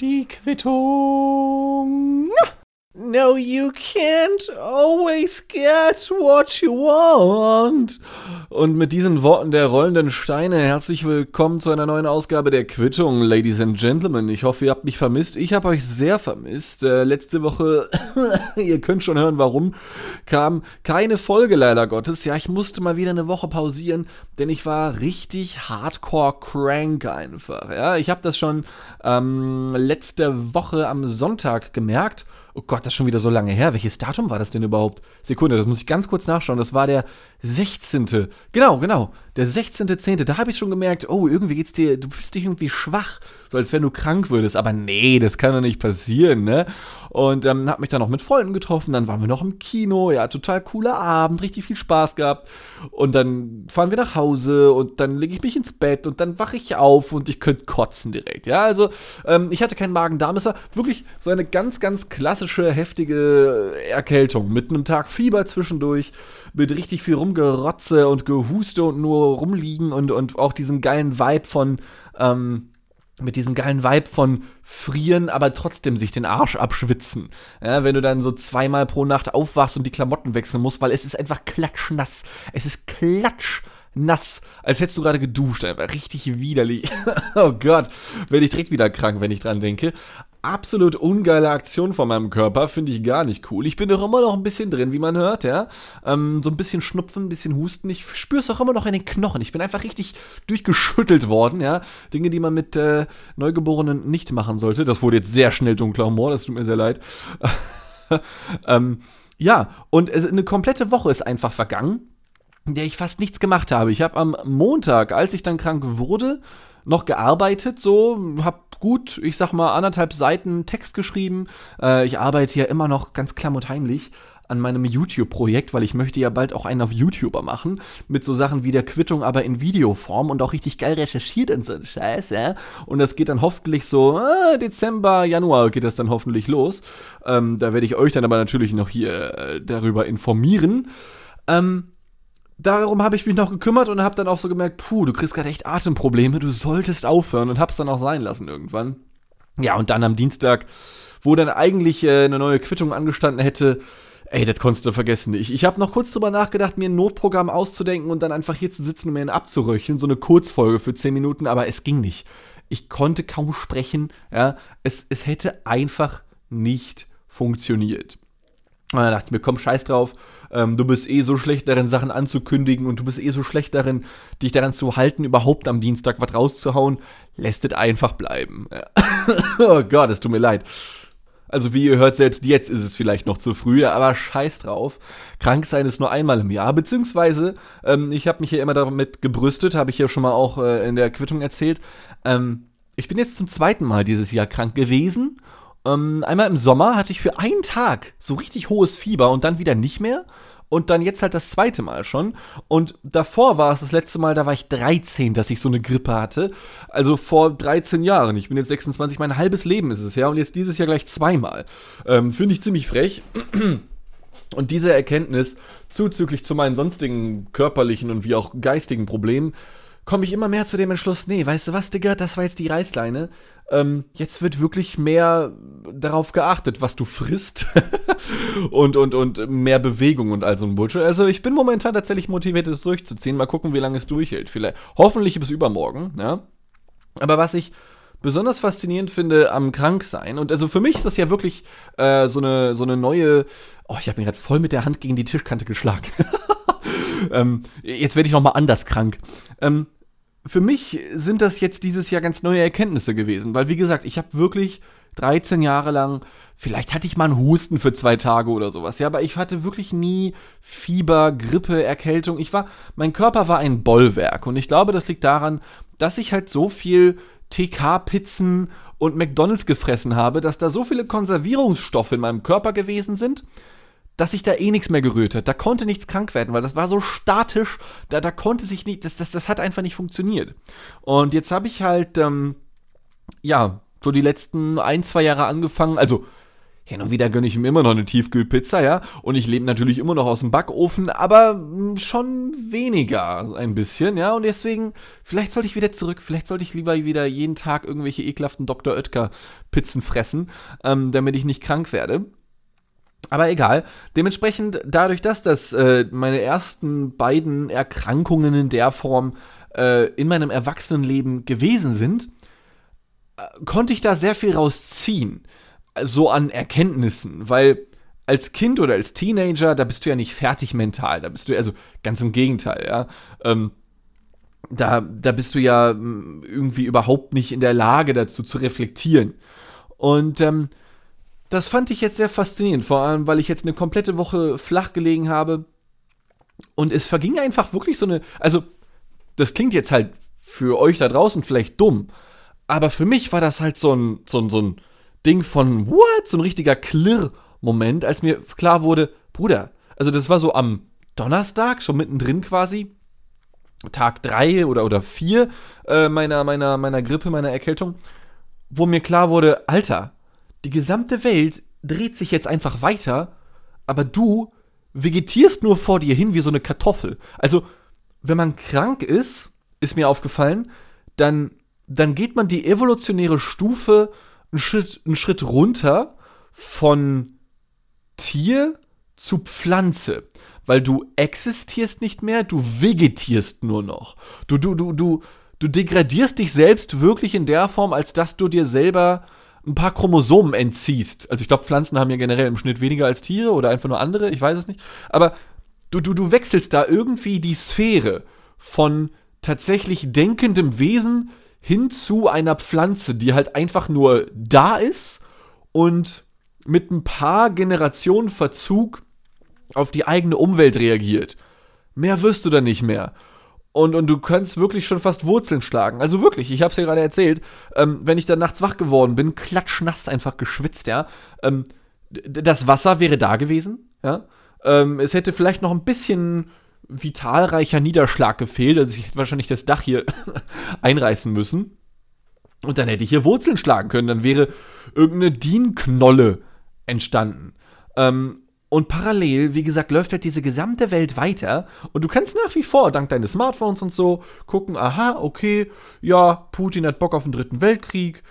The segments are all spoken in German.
Die Quittung. No, you can't always get what you want. Und mit diesen Worten der rollenden Steine herzlich willkommen zu einer neuen Ausgabe der Quittung, Ladies and Gentlemen. Ich hoffe, ihr habt mich vermisst. Ich habe euch sehr vermisst. Äh, letzte Woche, ihr könnt schon hören, warum, kam keine Folge leider Gottes. Ja, ich musste mal wieder eine Woche pausieren, denn ich war richtig hardcore crank einfach. Ja, ich habe das schon ähm, letzte Woche am Sonntag gemerkt. Oh Gott, das ist schon wieder so lange her. Welches Datum war das denn überhaupt? Sekunde, das muss ich ganz kurz nachschauen. Das war der 16. Genau, genau. Der 16.10. Da habe ich schon gemerkt, oh, irgendwie geht's dir, du fühlst dich irgendwie schwach, so als wenn du krank würdest. Aber nee, das kann doch nicht passieren, ne? Und ähm, habe mich dann noch mit Freunden getroffen. Dann waren wir noch im Kino. Ja, total cooler Abend, richtig viel Spaß gehabt. Und dann fahren wir nach Hause und dann lege ich mich ins Bett und dann wache ich auf und ich könnte kotzen direkt. Ja, also ähm, ich hatte keinen Magen-Darm. Es war wirklich so eine ganz, ganz klassische, heftige Erkältung mit einem Tag Fieber zwischendurch, mit richtig viel Rumgerotze und Gehuste und nur rumliegen und, und auch diesen geilen Vibe von, ähm, mit diesem geilen Vibe von frieren, aber trotzdem sich den Arsch abschwitzen. Ja, wenn du dann so zweimal pro Nacht aufwachst und die Klamotten wechseln musst, weil es ist einfach klatschnass. Es ist klatschnass, als hättest du gerade geduscht. Einfach richtig widerlich. oh Gott, werde ich direkt wieder krank, wenn ich dran denke absolut ungeile Aktion von meinem Körper, finde ich gar nicht cool. Ich bin doch immer noch ein bisschen drin, wie man hört, ja. Ähm, so ein bisschen Schnupfen, ein bisschen Husten. Ich spüre es auch immer noch in den Knochen. Ich bin einfach richtig durchgeschüttelt worden, ja. Dinge, die man mit äh, Neugeborenen nicht machen sollte. Das wurde jetzt sehr schnell dunkler Humor, das tut mir sehr leid. ähm, ja, und eine komplette Woche ist einfach vergangen, in der ich fast nichts gemacht habe. Ich habe am Montag, als ich dann krank wurde, noch gearbeitet, so, hab gut, ich sag mal, anderthalb Seiten Text geschrieben. Äh, ich arbeite ja immer noch ganz klamm und heimlich an meinem YouTube-Projekt, weil ich möchte ja bald auch einen auf YouTuber machen, mit so Sachen wie der Quittung, aber in Videoform und auch richtig geil recherchiert und so ein Scheiß, ja. Und das geht dann hoffentlich so, äh, Dezember, Januar geht das dann hoffentlich los. Ähm, da werde ich euch dann aber natürlich noch hier äh, darüber informieren. Ähm, darum habe ich mich noch gekümmert und habe dann auch so gemerkt, puh, du kriegst gerade echt Atemprobleme, du solltest aufhören und hab's dann auch sein lassen irgendwann. Ja, und dann am Dienstag, wo dann eigentlich äh, eine neue Quittung angestanden hätte, ey, das konntest du vergessen. Ich, ich habe noch kurz drüber nachgedacht, mir ein Notprogramm auszudenken und dann einfach hier zu sitzen und mir einen abzuröcheln, so eine Kurzfolge für 10 Minuten, aber es ging nicht. Ich konnte kaum sprechen, ja, es, es hätte einfach nicht funktioniert. Und dann dachte ich mir, komm, scheiß drauf, ähm, du bist eh so schlecht darin, Sachen anzukündigen und du bist eh so schlecht darin, dich daran zu halten, überhaupt am Dienstag was rauszuhauen. Lässt es einfach bleiben. oh Gott, es tut mir leid. Also wie ihr hört, selbst jetzt ist es vielleicht noch zu früh, aber scheiß drauf. Krank sein ist nur einmal im Jahr, beziehungsweise ähm, ich habe mich hier immer damit gebrüstet, habe ich ja schon mal auch äh, in der Quittung erzählt. Ähm, ich bin jetzt zum zweiten Mal dieses Jahr krank gewesen ähm, einmal im Sommer hatte ich für einen Tag so richtig hohes Fieber und dann wieder nicht mehr. Und dann jetzt halt das zweite Mal schon. Und davor war es das letzte Mal, da war ich 13, dass ich so eine Grippe hatte. Also vor 13 Jahren. Ich bin jetzt 26, mein halbes Leben ist es ja. Und jetzt dieses Jahr gleich zweimal. Ähm, Finde ich ziemlich frech. Und diese Erkenntnis, zuzüglich zu meinen sonstigen körperlichen und wie auch geistigen Problemen, komme ich immer mehr zu dem Entschluss, nee, weißt du was, Digga, das war jetzt die Reißleine. Ähm, jetzt wird wirklich mehr darauf geachtet, was du frisst und, und, und mehr Bewegung und all so ein Bullshit. Also ich bin momentan tatsächlich motiviert, es durchzuziehen. Mal gucken, wie lange es durchhält. Vielleicht, hoffentlich bis übermorgen, ja. Aber was ich besonders faszinierend finde am Kranksein, und also für mich ist das ja wirklich äh, so, eine, so eine neue, oh, ich habe mir gerade voll mit der Hand gegen die Tischkante geschlagen. ähm, jetzt werde ich noch mal anders krank. Ähm, für mich sind das jetzt dieses Jahr ganz neue Erkenntnisse gewesen, weil wie gesagt, ich habe wirklich 13 Jahre lang, vielleicht hatte ich mal einen Husten für zwei Tage oder sowas, ja, aber ich hatte wirklich nie Fieber, Grippe, Erkältung. Ich war, mein Körper war ein Bollwerk und ich glaube, das liegt daran, dass ich halt so viel TK-Pizzen und McDonalds gefressen habe, dass da so viele Konservierungsstoffe in meinem Körper gewesen sind, dass sich da eh nichts mehr gerührt hat. Da konnte nichts krank werden, weil das war so statisch, da, da konnte sich nicht, das, das, das hat einfach nicht funktioniert. Und jetzt habe ich halt, ähm, ja, so die letzten ein, zwei Jahre angefangen, also Hin und wieder gönne ich mir immer noch eine Tiefkühlpizza, ja. Und ich lebe natürlich immer noch aus dem Backofen, aber hm, schon weniger ein bisschen, ja. Und deswegen, vielleicht sollte ich wieder zurück. Vielleicht sollte ich lieber wieder jeden Tag irgendwelche ekelhaften Dr. Oetker Pizzen fressen, ähm, damit ich nicht krank werde. Aber egal. Dementsprechend, dadurch, dass das äh, meine ersten beiden Erkrankungen in der Form äh, in meinem Erwachsenenleben gewesen sind, äh, konnte ich da sehr viel rausziehen so an Erkenntnissen, weil als Kind oder als Teenager, da bist du ja nicht fertig mental, da bist du, also ganz im Gegenteil, ja. Ähm, da, da bist du ja mm, irgendwie überhaupt nicht in der Lage dazu zu reflektieren. Und ähm, das fand ich jetzt sehr faszinierend, vor allem, weil ich jetzt eine komplette Woche flach gelegen habe. Und es verging einfach wirklich so eine. Also, das klingt jetzt halt für euch da draußen vielleicht dumm, aber für mich war das halt so ein, so ein, so ein Ding von, what? So ein richtiger Klirr-Moment, als mir klar wurde, Bruder, also das war so am Donnerstag, schon mittendrin quasi, Tag 3 oder, oder 4 äh, meiner, meiner, meiner Grippe, meiner Erkältung, wo mir klar wurde, Alter, die gesamte Welt dreht sich jetzt einfach weiter, aber du vegetierst nur vor dir hin wie so eine Kartoffel. Also, wenn man krank ist, ist mir aufgefallen, dann, dann geht man die evolutionäre Stufe einen Schritt, einen Schritt runter von Tier zu Pflanze. Weil du existierst nicht mehr, du vegetierst nur noch. Du, du, du, du, du degradierst dich selbst wirklich in der Form, als dass du dir selber ein paar Chromosomen entziehst. Also ich glaube, Pflanzen haben ja generell im Schnitt weniger als Tiere oder einfach nur andere, ich weiß es nicht. Aber du, du, du wechselst da irgendwie die Sphäre von tatsächlich denkendem Wesen hin zu einer Pflanze, die halt einfach nur da ist und mit ein paar Generationen Verzug auf die eigene Umwelt reagiert. Mehr wirst du dann nicht mehr. Und, und du kannst wirklich schon fast Wurzeln schlagen. Also wirklich, ich hab's ja gerade erzählt, ähm, wenn ich dann nachts wach geworden bin, klatschnass einfach geschwitzt, ja. Ähm, das Wasser wäre da gewesen, ja. Ähm, es hätte vielleicht noch ein bisschen vitalreicher Niederschlag gefehlt. Also ich hätte wahrscheinlich das Dach hier einreißen müssen. Und dann hätte ich hier Wurzeln schlagen können. Dann wäre irgendeine Dienknolle entstanden. Ähm, und parallel, wie gesagt, läuft halt diese gesamte Welt weiter. Und du kannst nach wie vor, dank deines Smartphones und so, gucken, aha, okay, ja, Putin hat Bock auf den dritten Weltkrieg.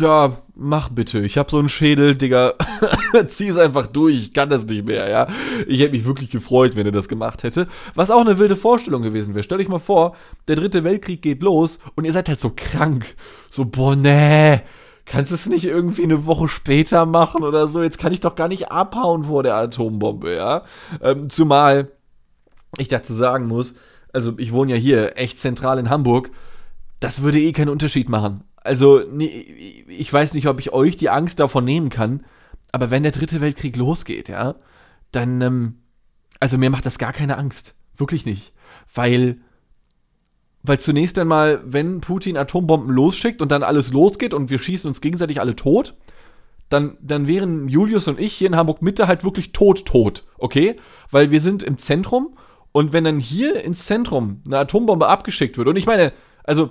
Ja, mach bitte. Ich hab so einen Schädel, Digga. Zieh es einfach durch. Ich kann das nicht mehr, ja. Ich hätte mich wirklich gefreut, wenn er das gemacht hätte. Was auch eine wilde Vorstellung gewesen wäre. Stell dich mal vor, der dritte Weltkrieg geht los und ihr seid halt so krank. So, boah, nee kannst du es nicht irgendwie eine Woche später machen oder so? Jetzt kann ich doch gar nicht abhauen vor der Atombombe, ja? Ähm, zumal ich dazu sagen muss, also ich wohne ja hier echt zentral in Hamburg, das würde eh keinen Unterschied machen. Also ich weiß nicht, ob ich euch die Angst davon nehmen kann, aber wenn der dritte Weltkrieg losgeht, ja, dann, ähm, also mir macht das gar keine Angst. Wirklich nicht. Weil weil zunächst einmal, wenn Putin Atombomben losschickt und dann alles losgeht und wir schießen uns gegenseitig alle tot, dann, dann wären Julius und ich hier in Hamburg Mitte halt wirklich tot, tot, okay? Weil wir sind im Zentrum und wenn dann hier ins Zentrum eine Atombombe abgeschickt wird, und ich meine, also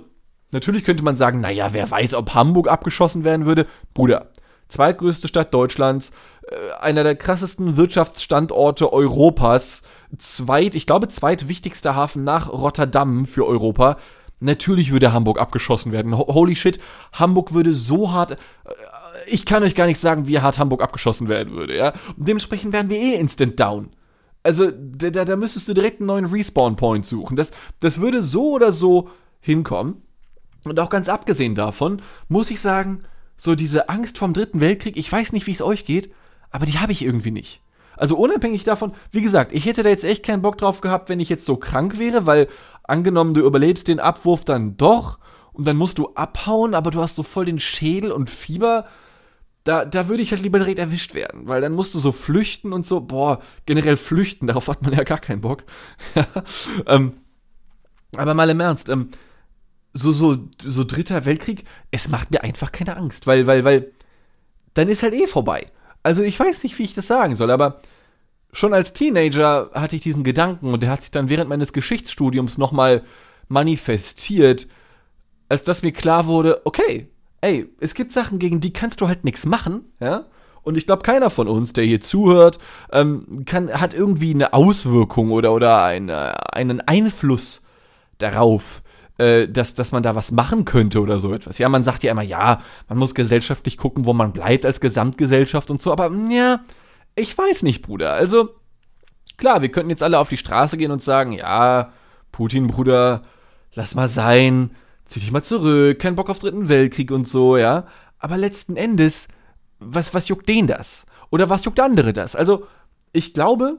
natürlich könnte man sagen, naja, wer weiß, ob Hamburg abgeschossen werden würde. Bruder, zweitgrößte Stadt Deutschlands, äh, einer der krassesten Wirtschaftsstandorte Europas, zweit, ich glaube, zweitwichtigster Hafen nach Rotterdam für Europa. Natürlich würde Hamburg abgeschossen werden. Holy shit, Hamburg würde so hart. Äh, ich kann euch gar nicht sagen, wie hart Hamburg abgeschossen werden würde, ja. Und dementsprechend wären wir eh instant down. Also, da, da müsstest du direkt einen neuen Respawn-Point suchen. Das, das würde so oder so hinkommen. Und auch ganz abgesehen davon, muss ich sagen, so diese Angst vom Dritten Weltkrieg, ich weiß nicht, wie es euch geht, aber die habe ich irgendwie nicht. Also unabhängig davon, wie gesagt, ich hätte da jetzt echt keinen Bock drauf gehabt, wenn ich jetzt so krank wäre, weil angenommen, du überlebst den Abwurf dann doch und dann musst du abhauen, aber du hast so voll den Schädel und Fieber. Da, da würde ich halt lieber direkt erwischt werden, weil dann musst du so flüchten und so, boah, generell flüchten, darauf hat man ja gar keinen Bock. ähm, aber mal im Ernst, ähm, so, so, so dritter Weltkrieg, es macht mir einfach keine Angst, weil, weil, weil, dann ist halt eh vorbei also ich weiß nicht, wie ich das sagen soll, aber schon als Teenager hatte ich diesen Gedanken und der hat sich dann während meines Geschichtsstudiums nochmal manifestiert, als dass mir klar wurde, okay, ey, es gibt Sachen, gegen die kannst du halt nichts machen, ja? Und ich glaube, keiner von uns, der hier zuhört, ähm, kann, hat irgendwie eine Auswirkung oder, oder eine, einen Einfluss darauf, äh, dass, dass man da was machen könnte oder so etwas. Ja, man sagt ja immer, ja, man muss gesellschaftlich gucken, wo man bleibt als Gesamtgesellschaft und so, aber ja, ich weiß nicht, Bruder. Also, klar, wir könnten jetzt alle auf die Straße gehen und sagen, ja, Putin, Bruder, lass mal sein, zieh dich mal zurück, kein Bock auf Dritten Weltkrieg und so, ja. Aber letzten Endes, was, was juckt den das? Oder was juckt andere das? Also, ich glaube,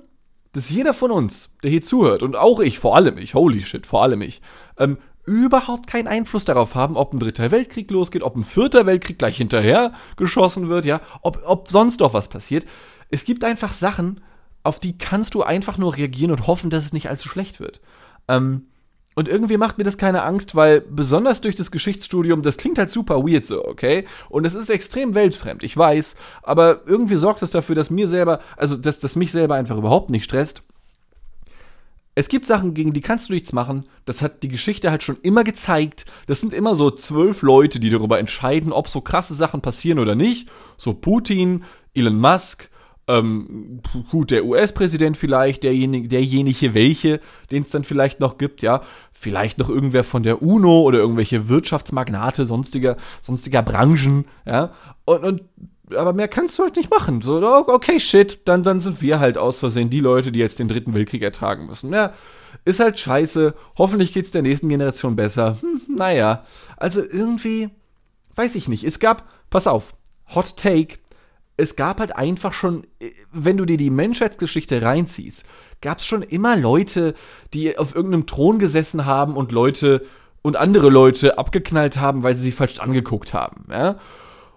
dass jeder von uns, der hier zuhört, und auch ich, vor allem ich, holy shit, vor allem ich, ähm, überhaupt keinen Einfluss darauf haben, ob ein dritter Weltkrieg losgeht, ob ein vierter Weltkrieg gleich hinterher geschossen wird, ja, ob, ob sonst doch was passiert. Es gibt einfach Sachen, auf die kannst du einfach nur reagieren und hoffen, dass es nicht allzu schlecht wird. Ähm, und irgendwie macht mir das keine Angst, weil besonders durch das Geschichtsstudium, das klingt halt super weird so, okay? Und es ist extrem weltfremd, ich weiß, aber irgendwie sorgt das dafür, dass mir selber, also dass, dass mich selber einfach überhaupt nicht stresst. Es gibt Sachen, gegen die kannst du nichts machen. Das hat die Geschichte halt schon immer gezeigt. Das sind immer so zwölf Leute, die darüber entscheiden, ob so krasse Sachen passieren oder nicht. So Putin, Elon Musk, ähm, gut, der US-Präsident vielleicht, derjenige, derjenige welche, den es dann vielleicht noch gibt, ja. Vielleicht noch irgendwer von der UNO oder irgendwelche Wirtschaftsmagnate sonstiger, sonstiger Branchen, ja. Und, und aber mehr kannst du halt nicht machen. So, okay, shit, dann, dann sind wir halt aus Versehen die Leute, die jetzt den dritten Weltkrieg ertragen müssen. Ja, ist halt scheiße. Hoffentlich geht's der nächsten Generation besser. Hm, naja, also irgendwie, weiß ich nicht. Es gab, pass auf, Hot Take, es gab halt einfach schon, äh, wenn du dir die Menschheitsgeschichte reinziehst, gab es schon immer Leute, die auf irgendeinem Thron gesessen haben und Leute und andere Leute abgeknallt haben, weil sie sie falsch angeguckt haben. Ja?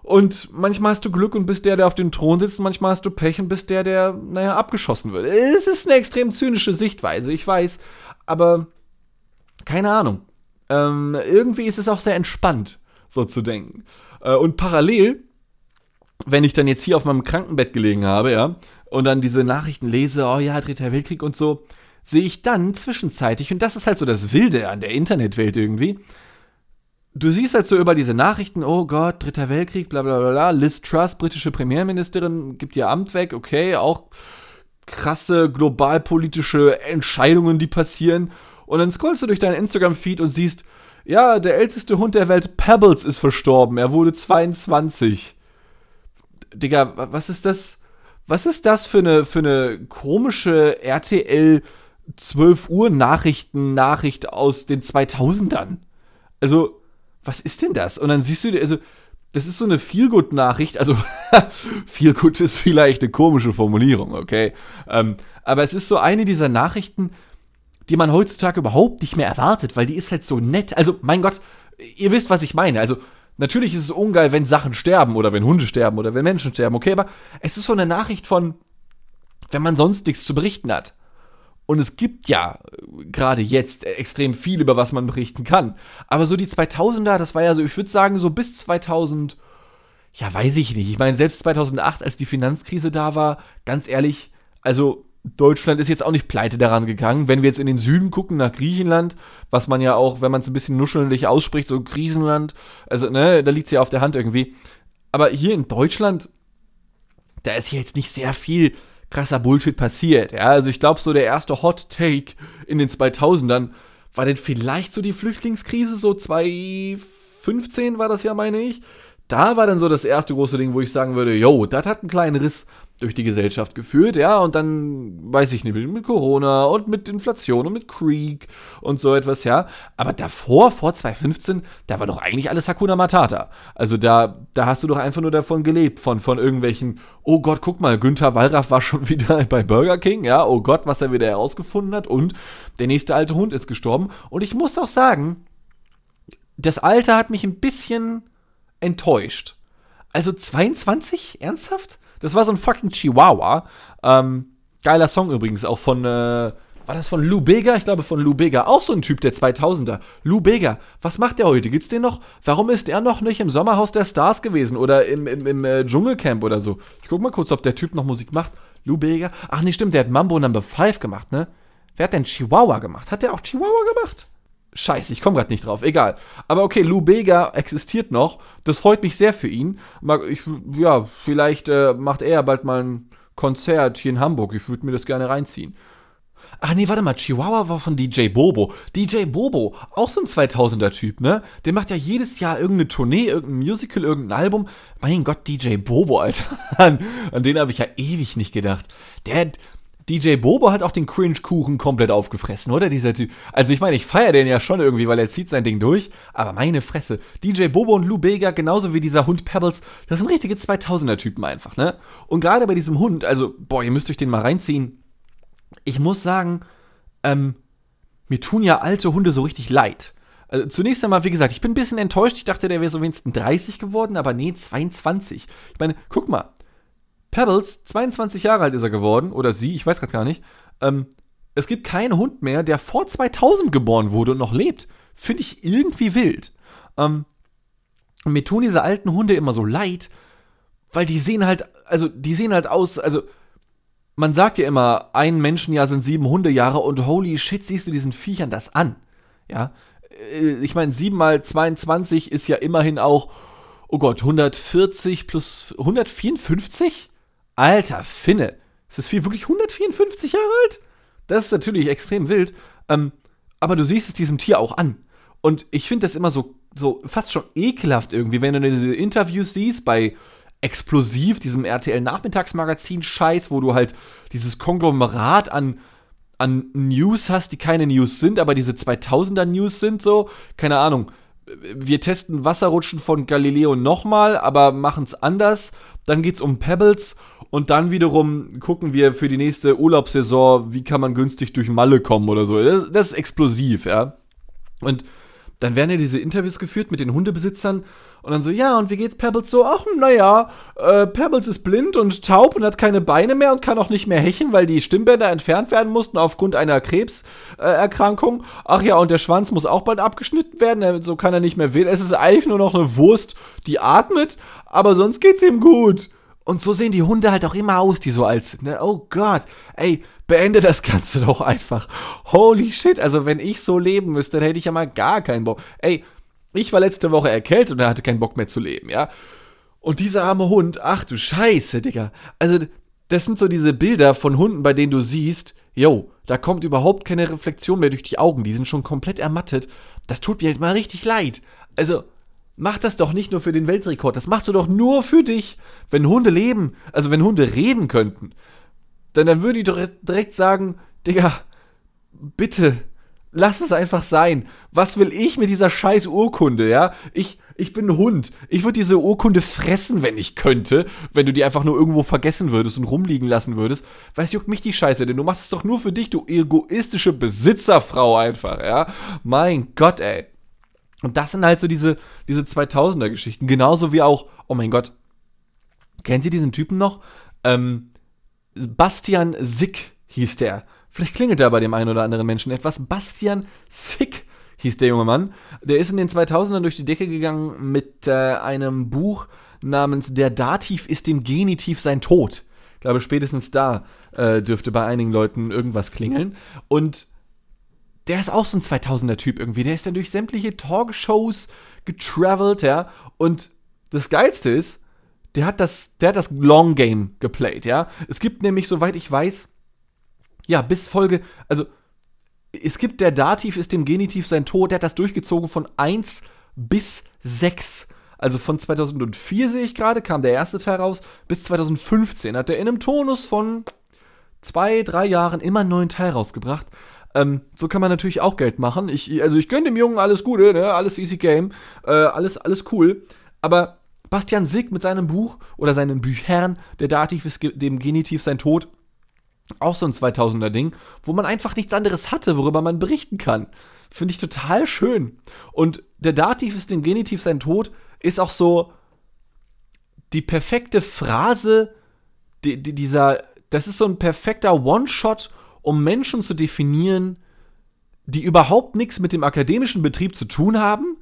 Und manchmal hast du Glück und bist der, der auf dem Thron sitzt, manchmal hast du Pech und bist der, der, naja, abgeschossen wird. Es ist eine extrem zynische Sichtweise, ich weiß, aber keine Ahnung. Ähm, irgendwie ist es auch sehr entspannt, so zu denken. Äh, und parallel wenn ich dann jetzt hier auf meinem Krankenbett gelegen habe, ja, und dann diese Nachrichten lese, oh ja, Dritter Weltkrieg und so, sehe ich dann zwischenzeitlich, und das ist halt so das Wilde an der Internetwelt irgendwie, du siehst halt so über diese Nachrichten, oh Gott, Dritter Weltkrieg, bla bla bla. Liz Truss, britische Premierministerin, gibt ihr Amt weg, okay, auch krasse globalpolitische Entscheidungen, die passieren. Und dann scrollst du durch deinen Instagram-Feed und siehst, ja, der älteste Hund der Welt, Pebbles, ist verstorben. Er wurde 22. Digga, was ist das? Was ist das für eine, für eine komische RTL 12 Uhr Nachrichten, Nachricht aus den 2000ern? Also, was ist denn das? Und dann siehst du, also, das ist so eine Feelgood-Nachricht. Also, Feelgood ist vielleicht eine komische Formulierung, okay? Ähm, aber es ist so eine dieser Nachrichten, die man heutzutage überhaupt nicht mehr erwartet, weil die ist halt so nett. Also, mein Gott, ihr wisst, was ich meine. Also, Natürlich ist es ungeil, wenn Sachen sterben oder wenn Hunde sterben oder wenn Menschen sterben, okay, aber es ist so eine Nachricht von, wenn man sonst nichts zu berichten hat. Und es gibt ja äh, gerade jetzt extrem viel, über was man berichten kann. Aber so die 2000er, das war ja so, ich würde sagen, so bis 2000, ja, weiß ich nicht. Ich meine, selbst 2008, als die Finanzkrise da war, ganz ehrlich, also Deutschland ist jetzt auch nicht pleite daran gegangen. Wenn wir jetzt in den Süden gucken, nach Griechenland, was man ja auch, wenn man es ein bisschen nuschelig ausspricht, so Griechenland, also, ne, da liegt es ja auf der Hand irgendwie. Aber hier in Deutschland, da ist jetzt nicht sehr viel krasser Bullshit passiert. Ja, also ich glaube, so der erste Hot Take in den 2000ern war denn vielleicht so die Flüchtlingskrise, so 2015 war das ja, meine ich. Da war dann so das erste große Ding, wo ich sagen würde, yo, das hat einen kleinen Riss durch die Gesellschaft geführt, ja, und dann, weiß ich nicht, mit Corona und mit Inflation und mit Krieg und so etwas, ja. Aber davor, vor 2015, da war doch eigentlich alles Hakuna Matata. Also da, da hast du doch einfach nur davon gelebt, von, von irgendwelchen, oh Gott, guck mal, Günther Wallraff war schon wieder bei Burger King, ja, oh Gott, was er wieder herausgefunden hat und der nächste alte Hund ist gestorben. Und ich muss auch sagen, das Alter hat mich ein bisschen enttäuscht. Also 22? Ernsthaft? Das war so ein fucking Chihuahua. Ähm, geiler Song übrigens, auch von, äh, war das von Lou Bega? Ich glaube von Lou Bega. Auch so ein Typ der 2000er. Lou Bega. Was macht der heute? Gibt's den noch? Warum ist der noch nicht im Sommerhaus der Stars gewesen oder im, im, im äh, Dschungelcamp oder so? Ich guck mal kurz, ob der Typ noch Musik macht. Lou Bega. Ach nee, stimmt, der hat Mambo Number 5 gemacht, ne? Wer hat denn Chihuahua gemacht? Hat der auch Chihuahua gemacht? Scheiße, ich komme gerade nicht drauf. Egal. Aber okay, Lou Bega existiert noch. Das freut mich sehr für ihn. Ich, ja, vielleicht äh, macht er bald mal ein Konzert hier in Hamburg. Ich würde mir das gerne reinziehen. Ach nee, warte mal, Chihuahua war von DJ Bobo. DJ Bobo, auch so ein 2000er-Typ, ne? Der macht ja jedes Jahr irgendeine Tournee, irgendein Musical, irgendein Album. Mein Gott, DJ Bobo, Alter. An, an den habe ich ja ewig nicht gedacht. Der, DJ Bobo hat auch den Cringe-Kuchen komplett aufgefressen, oder? Dieser Typ. Also ich meine, ich feiere den ja schon irgendwie, weil er zieht sein Ding durch. Aber meine Fresse. DJ Bobo und Lou Bega, genauso wie dieser Hund Pebbles, das sind richtige 2000er-Typen einfach, ne? Und gerade bei diesem Hund, also, boah, ihr müsst euch den mal reinziehen ich muss sagen, ähm, mir tun ja alte Hunde so richtig leid. Also zunächst einmal, wie gesagt, ich bin ein bisschen enttäuscht. Ich dachte, der wäre so wenigstens 30 geworden, aber nee, 22. Ich meine, guck mal. Pebbles, 22 Jahre alt ist er geworden, oder sie, ich weiß gerade gar nicht. Ähm, es gibt keinen Hund mehr, der vor 2000 geboren wurde und noch lebt. Finde ich irgendwie wild. Ähm, mir tun diese alten Hunde immer so leid, weil die sehen halt, also die sehen halt aus, also man sagt ja immer, ein Menschenjahr sind sieben Hundejahre und holy shit, siehst du diesen Viechern das an. Ja, äh, ich meine, 7 mal 22 ist ja immerhin auch, oh Gott, 140 plus 154? Alter Finne, ist das Vieh wirklich 154 Jahre alt? Das ist natürlich extrem wild, ähm, aber du siehst es diesem Tier auch an. Und ich finde das immer so, so fast schon ekelhaft irgendwie, wenn du diese Interviews siehst bei explosiv, diesem RTL-Nachmittagsmagazin-Scheiß, wo du halt dieses Konglomerat an, an News hast, die keine News sind, aber diese 2000er News sind so, keine Ahnung. Wir testen Wasserrutschen von Galileo nochmal, aber machen es anders. Dann geht es um Pebbles und dann wiederum gucken wir für die nächste Urlaubssaison, wie kann man günstig durch Malle kommen oder so. Das, das ist explosiv, ja. Und dann werden ja diese Interviews geführt mit den Hundebesitzern und dann so, ja, und wie geht's Pebbles so? Ach, naja, äh, Pebbles ist blind und taub und hat keine Beine mehr und kann auch nicht mehr hecheln, weil die Stimmbänder entfernt werden mussten aufgrund einer Krebserkrankung. Äh, Ach ja, und der Schwanz muss auch bald abgeschnitten werden, so kann er nicht mehr wählen. Es ist eigentlich nur noch eine Wurst, die atmet, aber sonst geht's ihm gut. Und so sehen die Hunde halt auch immer aus, die so alt sind. Ne? Oh Gott, ey, beende das Ganze doch einfach. Holy shit, also wenn ich so leben müsste, dann hätte ich ja mal gar keinen Bock. Ey, ich war letzte Woche erkältet und er hatte keinen Bock mehr zu leben, ja. Und dieser arme Hund, ach du Scheiße, Digga. Also, das sind so diese Bilder von Hunden, bei denen du siehst, yo, da kommt überhaupt keine Reflexion mehr durch die Augen, die sind schon komplett ermattet. Das tut mir halt mal richtig leid. Also, mach das doch nicht nur für den Weltrekord, das machst du doch nur für dich. Wenn Hunde leben, also wenn Hunde reden könnten, dann, dann würde ich doch direkt sagen, Digga, bitte, Lass es einfach sein. Was will ich mit dieser scheiß Urkunde, ja? Ich, ich bin ein Hund. Ich würde diese Urkunde fressen, wenn ich könnte, wenn du die einfach nur irgendwo vergessen würdest und rumliegen lassen würdest. Weiß juckt mich die Scheiße, denn du machst es doch nur für dich, du egoistische Besitzerfrau einfach, ja? Mein Gott, ey. Und das sind halt so diese, diese 2000er-Geschichten. Genauso wie auch, oh mein Gott, kennt ihr diesen Typen noch? Ähm, Bastian Sick hieß der. Vielleicht klingelt er bei dem einen oder anderen Menschen etwas. Bastian Sick hieß der junge Mann. Der ist in den 2000ern durch die Decke gegangen mit äh, einem Buch namens Der Dativ ist dem Genitiv sein Tod. Ich glaube, spätestens da äh, dürfte bei einigen Leuten irgendwas klingeln. Und der ist auch so ein 2000er-Typ irgendwie. Der ist dann durch sämtliche Talkshows getravelt, ja. Und das Geilste ist, der hat das, der hat das Long Game geplayt, ja. Es gibt nämlich, soweit ich weiß, ja, bis Folge, also es gibt der Dativ ist dem Genitiv sein Tod, der hat das durchgezogen von 1 bis 6. Also von 2004 sehe ich gerade, kam der erste Teil raus, bis 2015 hat er in einem Tonus von zwei, drei Jahren immer einen neuen Teil rausgebracht. Ähm, so kann man natürlich auch Geld machen. Ich, also ich gönne dem Jungen alles Gute, ne? alles easy game, äh, alles, alles cool. Aber Bastian Sick mit seinem Buch oder seinen Büchern, der Dativ ist dem Genitiv sein Tod, auch so ein 2000er Ding, wo man einfach nichts anderes hatte, worüber man berichten kann. Finde ich total schön. Und der Dativ ist dem Genitiv sein Tod ist auch so die perfekte Phrase, die, die, dieser, das ist so ein perfekter One-Shot, um Menschen zu definieren, die überhaupt nichts mit dem akademischen Betrieb zu tun haben,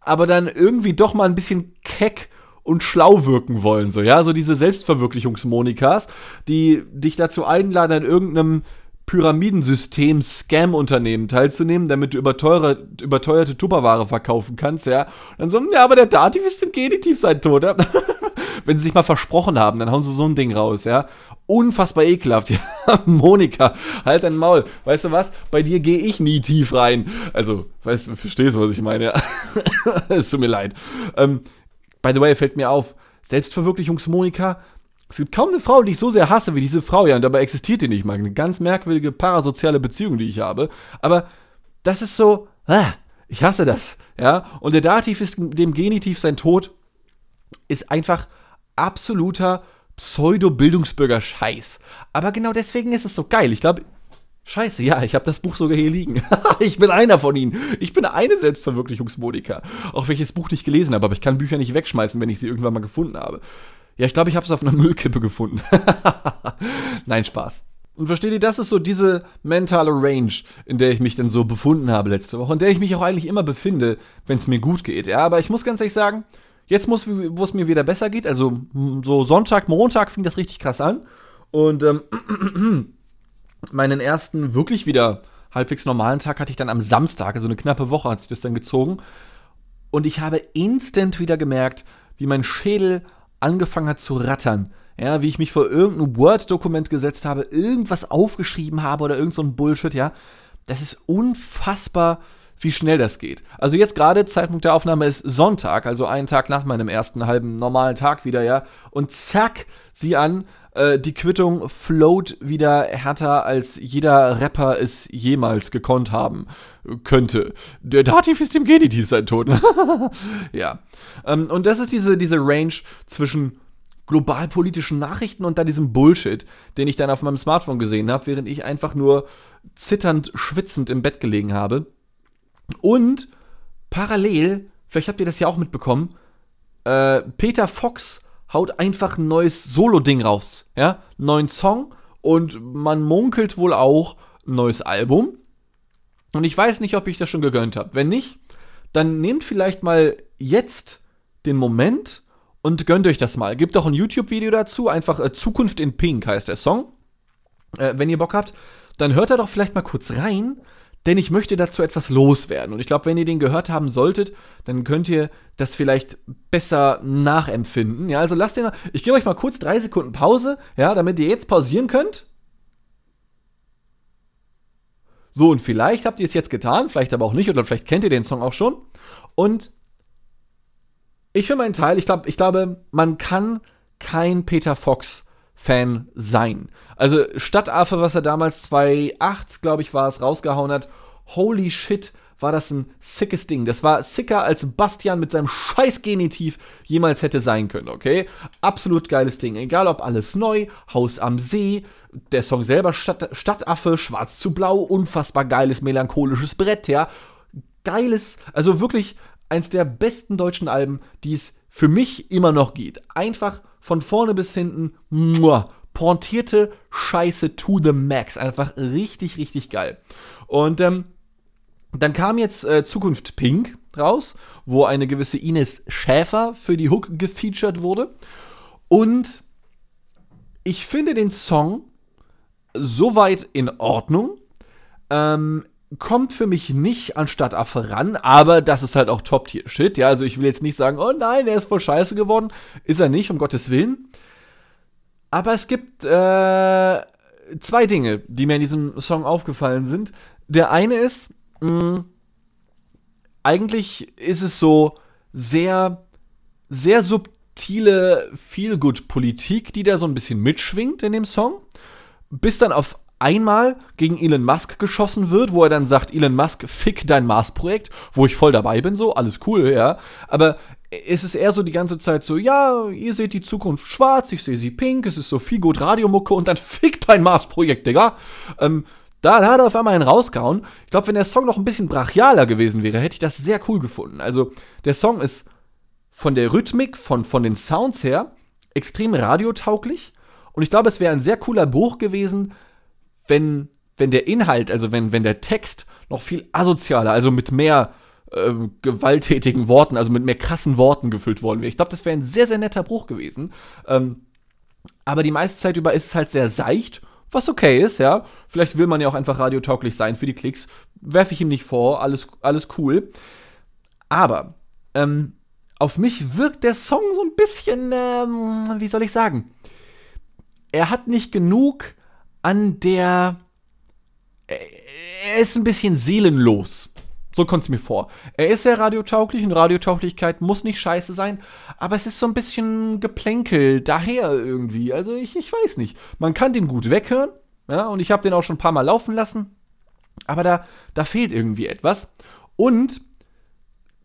aber dann irgendwie doch mal ein bisschen keck und schlau wirken wollen, so, ja, so diese Selbstverwirklichungsmonikas, die dich dazu einladen, an irgendeinem Pyramidensystem-Scam-Unternehmen teilzunehmen, damit du überteuerte, überteuerte Tupperware verkaufen kannst, ja. Und dann so, ja, aber der Dativ ist im Genitiv sein Tod, ja. Wenn sie sich mal versprochen haben, dann hauen sie so ein Ding raus, ja. Unfassbar ekelhaft, ja. Monika, halt dein Maul. Weißt du was? Bei dir gehe ich nie tief rein. Also, weißt du, verstehst du, was ich meine? Es tut mir leid. Ähm, by the way, fällt mir auf, Selbstverwirklichungs-Monika es gibt kaum eine Frau, die ich so sehr hasse wie diese Frau, ja, und dabei existiert die nicht mal. Eine ganz merkwürdige parasoziale Beziehung, die ich habe. Aber das ist so, ah, ich hasse das, ja. Und der Dativ ist dem Genitiv sein Tod, ist einfach absoluter Pseudo-Bildungsbürger-Scheiß. Aber genau deswegen ist es so geil. Ich glaube, Scheiße, ja, ich habe das Buch sogar hier liegen. ich bin einer von ihnen. Ich bin eine Selbstverwirklichungsmodiker. Auch wenn ich das Buch nicht gelesen habe, aber ich kann Bücher nicht wegschmeißen, wenn ich sie irgendwann mal gefunden habe. Ja, ich glaube, ich habe es auf einer Müllkippe gefunden. Nein, Spaß. Und versteht ihr, das ist so diese mentale Range, in der ich mich dann so befunden habe letzte Woche, in der ich mich auch eigentlich immer befinde, wenn es mir gut geht. Ja, aber ich muss ganz ehrlich sagen, jetzt muss, wo es mir wieder besser geht, also so Sonntag, Montag fing das richtig krass an. Und ähm, meinen ersten wirklich wieder halbwegs normalen Tag hatte ich dann am Samstag, also eine knappe Woche hat sich das dann gezogen. Und ich habe instant wieder gemerkt, wie mein Schädel angefangen hat zu rattern. Ja, wie ich mich vor irgendein Word-Dokument gesetzt habe, irgendwas aufgeschrieben habe oder irgend so Bullshit, ja. Das ist unfassbar, wie schnell das geht. Also jetzt gerade, Zeitpunkt der Aufnahme ist Sonntag, also einen Tag nach meinem ersten halben normalen Tag wieder, ja. Und zack, sieh an, äh, die Quittung float wieder härter, als jeder Rapper es jemals gekonnt haben könnte. Der Dativ ist im Genitiv sein Tod. ja. Ähm, und das ist diese, diese Range zwischen globalpolitischen Nachrichten und dann diesem Bullshit, den ich dann auf meinem Smartphone gesehen habe, während ich einfach nur zitternd, schwitzend im Bett gelegen habe. Und parallel, vielleicht habt ihr das ja auch mitbekommen, äh, Peter Fox haut einfach ein neues Solo-Ding raus. Ja, neuen Song und man munkelt wohl auch ein neues Album. Und ich weiß nicht, ob ich das schon gegönnt habe. Wenn nicht, dann nehmt vielleicht mal jetzt den Moment und gönnt euch das mal. Gibt auch ein YouTube-Video dazu, einfach äh, Zukunft in Pink heißt der Song. Äh, wenn ihr Bock habt, dann hört da doch vielleicht mal kurz rein, denn ich möchte dazu etwas loswerden. Und ich glaube, wenn ihr den gehört haben solltet, dann könnt ihr das vielleicht besser nachempfinden. Ja, also lasst den. Ich gebe euch mal kurz drei Sekunden Pause, ja, damit ihr jetzt pausieren könnt. So, und vielleicht habt ihr es jetzt getan, vielleicht aber auch nicht, oder vielleicht kennt ihr den Song auch schon. Und ich für meinen Teil, ich, glaub, ich glaube, man kann kein Peter Fox Fan sein. Also Stadtaffe, was er damals 2008, glaube ich, war es, rausgehauen hat, holy shit, war das ein sickes Ding. Das war sicker, als Bastian mit seinem scheiß Genitiv jemals hätte sein können, okay? Absolut geiles Ding. Egal ob alles neu, Haus am See, der Song selber Stadt, Stadtaffe, Schwarz zu Blau, unfassbar geiles melancholisches Brett, ja. Geiles, also wirklich eins der besten deutschen Alben, die es für mich immer noch gibt. Einfach von vorne bis hinten, muah, pointierte Scheiße to the max. Einfach richtig, richtig geil. Und ähm, dann kam jetzt äh, Zukunft Pink raus, wo eine gewisse Ines Schäfer für die Hook gefeatured wurde. Und ich finde den Song soweit in Ordnung. Ähm, kommt für mich nicht an Stadtaffe ran, aber das ist halt auch Top-Tier-Shit. Ja, also ich will jetzt nicht sagen, oh nein, er ist voll scheiße geworden. Ist er nicht, um Gottes Willen. Aber es gibt äh, zwei Dinge, die mir in diesem Song aufgefallen sind. Der eine ist, mh, eigentlich ist es so sehr, sehr subtile Feel-Good-Politik, die da so ein bisschen mitschwingt in dem Song bis dann auf einmal gegen Elon Musk geschossen wird, wo er dann sagt, Elon Musk, fick dein Mars-Projekt, wo ich voll dabei bin, so, alles cool, ja. Aber es ist eher so die ganze Zeit so, ja, ihr seht die Zukunft schwarz, ich sehe sie pink, es ist so viel gut Radiomucke und dann fick dein Mars-Projekt, Digga. Ähm, da, da hat er auf einmal einen rausgehauen. Ich glaube, wenn der Song noch ein bisschen brachialer gewesen wäre, hätte ich das sehr cool gefunden. Also, der Song ist von der Rhythmik, von, von den Sounds her extrem radiotauglich und ich glaube, es wäre ein sehr cooler Buch gewesen, wenn, wenn der Inhalt, also wenn, wenn der Text noch viel asozialer, also mit mehr äh, gewalttätigen Worten, also mit mehr krassen Worten gefüllt worden wäre. Ich glaube, das wäre ein sehr, sehr netter Bruch gewesen. Ähm, aber die meiste Zeit über ist es halt sehr seicht, was okay ist, ja. Vielleicht will man ja auch einfach radiotauglich sein für die Klicks. Werfe ich ihm nicht vor, alles, alles cool. Aber, ähm, auf mich wirkt der Song so ein bisschen, ähm, wie soll ich sagen? Er hat nicht genug an der. Er ist ein bisschen seelenlos. So kommt es mir vor. Er ist sehr radiotauglich und Radiotauglichkeit muss nicht scheiße sein, aber es ist so ein bisschen Geplänkel daher irgendwie. Also ich, ich weiß nicht. Man kann den gut weghören, ja, und ich habe den auch schon ein paar Mal laufen lassen, aber da, da fehlt irgendwie etwas. Und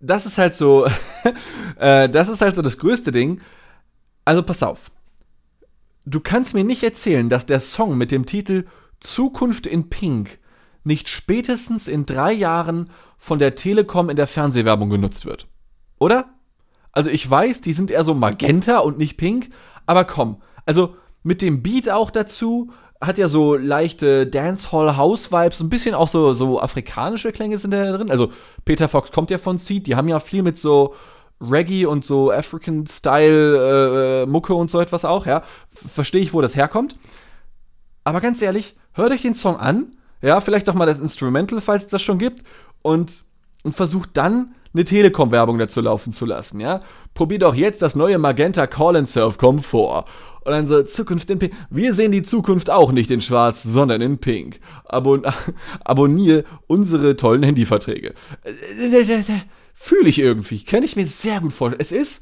das ist halt so, äh, das ist halt so das größte Ding. Also pass auf. Du kannst mir nicht erzählen, dass der Song mit dem Titel Zukunft in Pink nicht spätestens in drei Jahren von der Telekom in der Fernsehwerbung genutzt wird. Oder? Also ich weiß, die sind eher so magenta und nicht pink, aber komm, also mit dem Beat auch dazu, hat ja so leichte Dancehall House Vibes, ein bisschen auch so so afrikanische Klänge sind da drin. Also Peter Fox kommt ja von Seed, die haben ja viel mit so Reggae und so African Style äh, Mucke und so etwas auch, ja. Verstehe ich, wo das herkommt. Aber ganz ehrlich, hört euch den Song an, ja, vielleicht auch mal das Instrumental, falls es das schon gibt und, und versucht dann eine Telekom-Werbung dazu laufen zu lassen, ja. Probiert auch jetzt das neue Magenta Call and Surf Komfort. Und dann so, Zukunft in Pink. Wir sehen die Zukunft auch nicht in schwarz, sondern in pink. Abon abonniere unsere tollen Handyverträge. Fühle ich irgendwie. Kann ich mir sehr gut vorstellen. Es ist,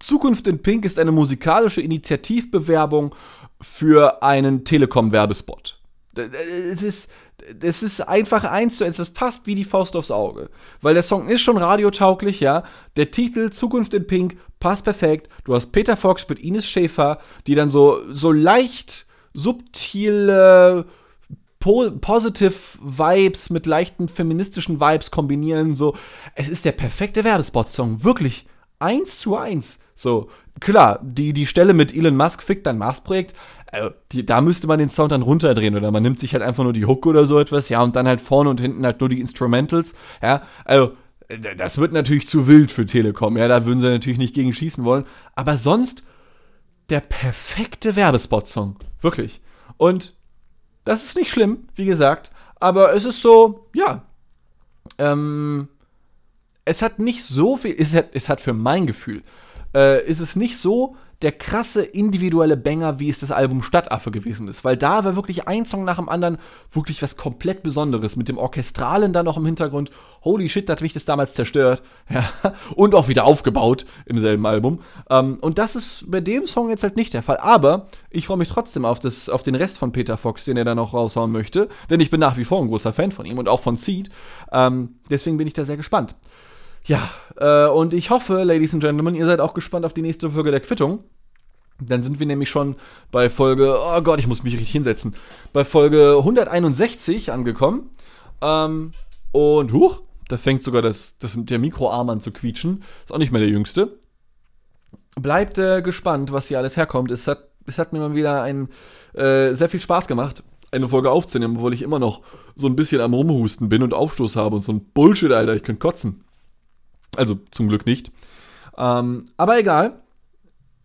Zukunft in Pink ist eine musikalische Initiativbewerbung für einen Telekom-Werbespot. Es ist, das ist einfach eins zu eins, das passt wie die Faust aufs Auge. Weil der Song ist schon radiotauglich, ja. Der Titel Zukunft in Pink passt perfekt. Du hast Peter Fox mit Ines Schäfer, die dann so, so leicht subtile po positive Vibes mit leichten feministischen Vibes kombinieren. So, es ist der perfekte Werbespot-Song. Wirklich. Eins zu eins. So, klar, die, die Stelle mit Elon Musk fickt dein Mars-Projekt, die, da müsste man den Sound dann runterdrehen oder man nimmt sich halt einfach nur die Hook oder so etwas, ja, und dann halt vorne und hinten halt nur die Instrumentals, ja, also das wird natürlich zu wild für Telekom, ja, da würden sie natürlich nicht gegen schießen wollen, aber sonst der perfekte Werbespot-Song, wirklich. Und das ist nicht schlimm, wie gesagt, aber es ist so, ja, ähm, es hat nicht so viel, es hat, es hat für mein Gefühl, äh, ist es nicht so, der krasse individuelle Banger, wie es das Album Stadtaffe gewesen ist. Weil da war wirklich ein Song nach dem anderen wirklich was komplett Besonderes. Mit dem Orchestralen dann noch im Hintergrund. Holy shit, da hat mich das damals zerstört. Ja. Und auch wieder aufgebaut im selben Album. Ähm, und das ist bei dem Song jetzt halt nicht der Fall. Aber ich freue mich trotzdem auf, das, auf den Rest von Peter Fox, den er da noch raushauen möchte. Denn ich bin nach wie vor ein großer Fan von ihm und auch von Seed. Ähm, deswegen bin ich da sehr gespannt. Ja, äh, und ich hoffe, Ladies and Gentlemen, ihr seid auch gespannt auf die nächste Folge der Quittung. Dann sind wir nämlich schon bei Folge, oh Gott, ich muss mich richtig hinsetzen, bei Folge 161 angekommen. Ähm, und huch, da fängt sogar das, das, der Mikroarm an zu quietschen. Ist auch nicht mehr der jüngste. Bleibt äh, gespannt, was hier alles herkommt. Es hat, es hat mir mal wieder ein, äh, sehr viel Spaß gemacht, eine Folge aufzunehmen, obwohl ich immer noch so ein bisschen am Rumhusten bin und Aufstoß habe und so ein Bullshit, Alter, ich könnte kotzen. Also zum Glück nicht. Ähm, aber egal.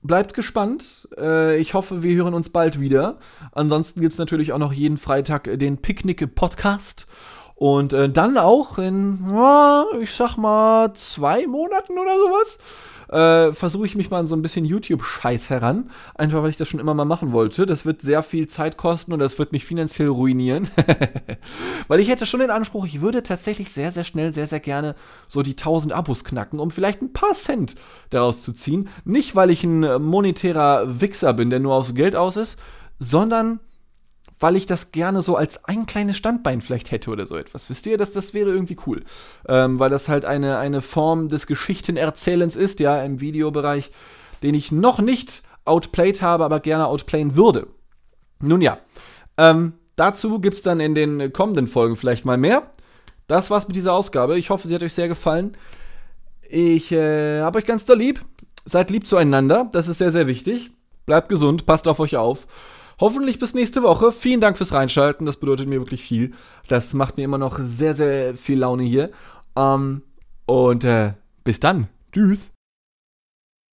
Bleibt gespannt. Äh, ich hoffe, wir hören uns bald wieder. Ansonsten gibt es natürlich auch noch jeden Freitag den Picknick-Podcast. Und äh, dann auch in, ich sag mal, zwei Monaten oder sowas äh, versuche ich mich mal an so ein bisschen YouTube-Scheiß heran. Einfach weil ich das schon immer mal machen wollte. Das wird sehr viel Zeit kosten und das wird mich finanziell ruinieren. weil ich hätte schon den Anspruch, ich würde tatsächlich sehr, sehr schnell, sehr, sehr gerne so die 1000 Abos knacken, um vielleicht ein paar Cent daraus zu ziehen. Nicht, weil ich ein monetärer Wichser bin, der nur aufs Geld aus ist, sondern weil ich das gerne so als ein kleines Standbein vielleicht hätte oder so etwas. Wisst ihr, das, das wäre irgendwie cool. Ähm, weil das halt eine, eine Form des Geschichtenerzählens ist, ja, im Videobereich, den ich noch nicht outplayed habe, aber gerne outplayen würde. Nun ja, ähm, dazu gibt es dann in den kommenden Folgen vielleicht mal mehr. Das war's mit dieser Ausgabe. Ich hoffe, sie hat euch sehr gefallen. Ich äh, habe euch ganz doll lieb. Seid lieb zueinander. Das ist sehr, sehr wichtig. Bleibt gesund, passt auf euch auf. Hoffentlich bis nächste Woche. Vielen Dank fürs Reinschalten. Das bedeutet mir wirklich viel. Das macht mir immer noch sehr, sehr viel Laune hier. Ähm, und äh, bis dann. Tschüss.